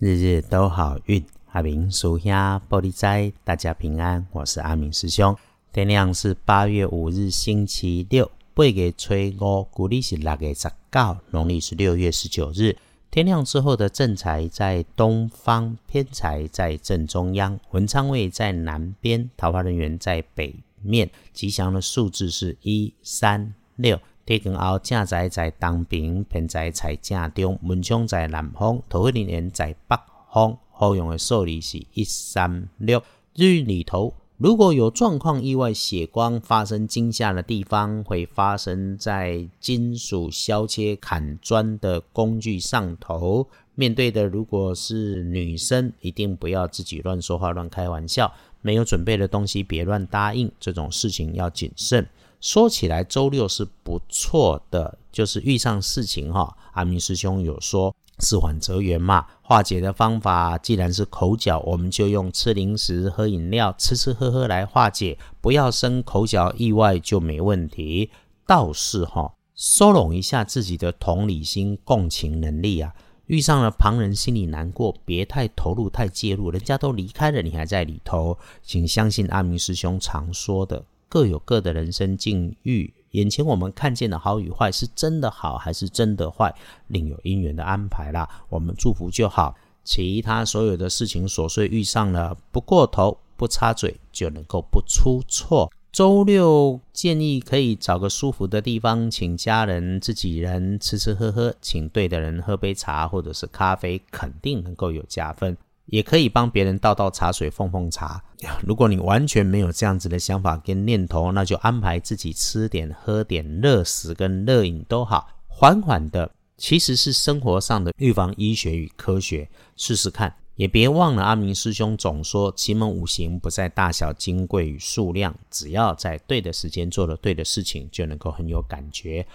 日日都好运，阿明属下玻璃斋，大家平安。我是阿明师兄。天亮是八月五日，星期六，八月初五，古历是六月十九，农历是六月十九日。天亮之后的正财在东方，偏财在正中央，文昌位在南边，桃花人员在北面。吉祥的数字是一三六。地根后正在在东边，偏在在正中，门窗在南方，桃花林园在北方。好用的数字是一三六。日里头，如果有状况、意外、血光发生惊吓的地方，会发生在金属削切、砍砖的工具上头。面对的如果是女生，一定不要自己乱说话、乱开玩笑。没有准备的东西，别乱答应。这种事情要谨慎。说起来，周六是不错的，就是遇上事情哈。阿明师兄有说“事缓则圆”嘛，化解的方法既然是口角，我们就用吃零食、喝饮料、吃吃喝喝来化解，不要生口角，意外就没问题。倒是哈，收拢一下自己的同理心、共情能力啊。遇上了旁人心里难过，别太投入、太介入，人家都离开了，你还在里头。请相信阿明师兄常说的。各有各的人生境遇，眼前我们看见的好与坏，是真的好还是真的坏，另有因缘的安排啦。我们祝福就好，其他所有的事情琐碎遇上了，不过头不插嘴就能够不出错。周六建议可以找个舒服的地方，请家人、自己人吃吃喝喝，请对的人喝杯茶或者是咖啡，肯定能够有加分。也可以帮别人倒倒茶水、奉奉茶。如果你完全没有这样子的想法跟念头，那就安排自己吃点、喝点热食跟热饮都好，缓缓的，其实是生活上的预防医学与科学，试试看。也别忘了阿明师兄总说，奇门五行不在大小、金贵与数量，只要在对的时间做了对的事情，就能够很有感觉。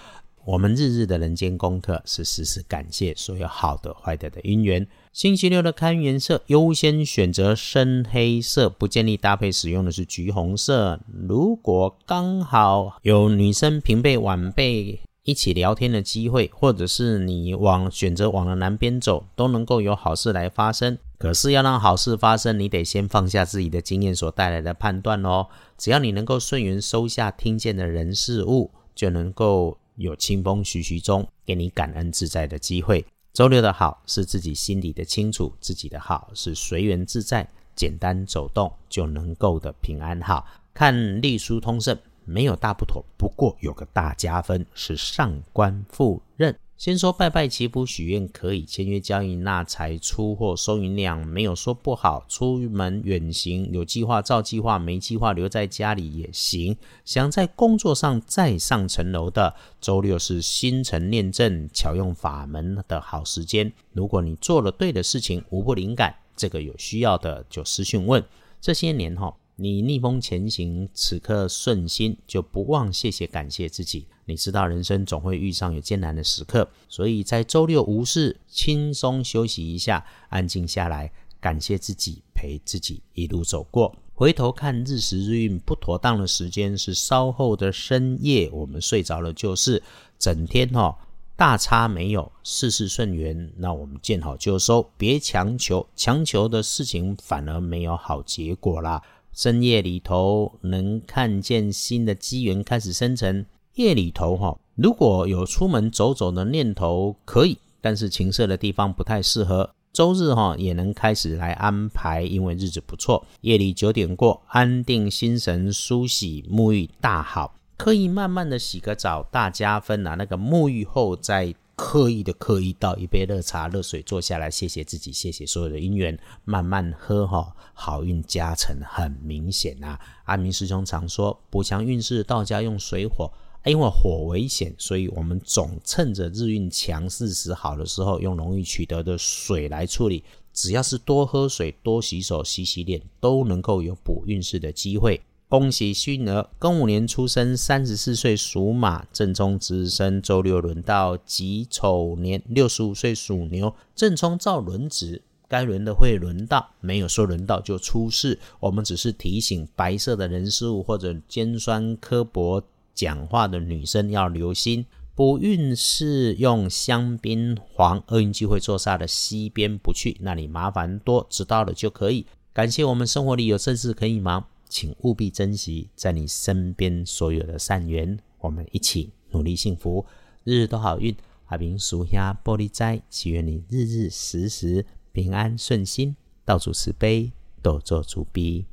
我们日日的人间功课是时时感谢所有好的、坏的的因缘。星期六的看颜色，优先选择深黑色，不建议搭配使用的是橘红色。如果刚好有女生平辈、晚辈一起聊天的机会，或者是你往选择往了南边走，都能够有好事来发生。可是要让好事发生，你得先放下自己的经验所带来的判断哦。只要你能够顺缘收下听见的人事物，就能够。有清风徐徐中，给你感恩自在的机会。周六的好是自己心里的清楚，自己的好是随缘自在，简单走动就能够的平安好。看隶书通胜，没有大不妥，不过有个大加分是上官赴任。先说拜拜祈福许愿可以签约交易纳财出货收银量没有说不好，出门远行有计划照计划，没计划留在家里也行。想在工作上再上层楼的，周六是心诚念正巧用法门的好时间。如果你做了对的事情，无不灵感，这个有需要的就私讯问。这些年哈。你逆风前行，此刻顺心，就不忘谢谢感谢自己。你知道人生总会遇上有艰难的时刻，所以在周六无事，轻松休息一下，安静下来，感谢自己，陪自己一路走过。回头看日时日运不妥当的时间是稍后的深夜，我们睡着了就是整天哈，大差没有，事事顺缘，那我们见好就收，别强求，强求的事情反而没有好结果啦。深夜里头能看见新的机缘开始生成。夜里头哈，如果有出门走走的念头可以，但是情色的地方不太适合。周日哈也能开始来安排，因为日子不错。夜里九点过，安定心神，梳洗沐浴大好，可以慢慢的洗个澡，大加分啊！那个沐浴后再。刻意的刻意倒一杯热茶、热水，坐下来，谢谢自己，谢谢所有的因缘，慢慢喝哈，好运加成很明显啊。阿明师兄常说，补强运势，道家用水火，因为火危险，所以我们总趁着日运强势时好的时候，用容易取得的水来处理。只要是多喝水、多洗手、洗洗脸，都能够有补运势的机会。恭喜勋儿，庚午年出生，三十四岁属马，正冲值日生，周六轮到己丑年，六十五岁属牛，正冲照轮值，该轮的会轮到，没有说轮到就出事。我们只是提醒白色的人事物或者尖酸刻薄讲话的女生要留心。不运是用香槟黄，厄运机会坐煞的西边不去，那里麻烦多，知道了就可以。感谢我们生活里有正事可以忙，请务必珍惜在你身边所有的善缘，我们一起努力幸福，日日都好运。阿明叔下玻璃斋，祈愿你日日时时平安顺心，道主慈悲，多做主逼。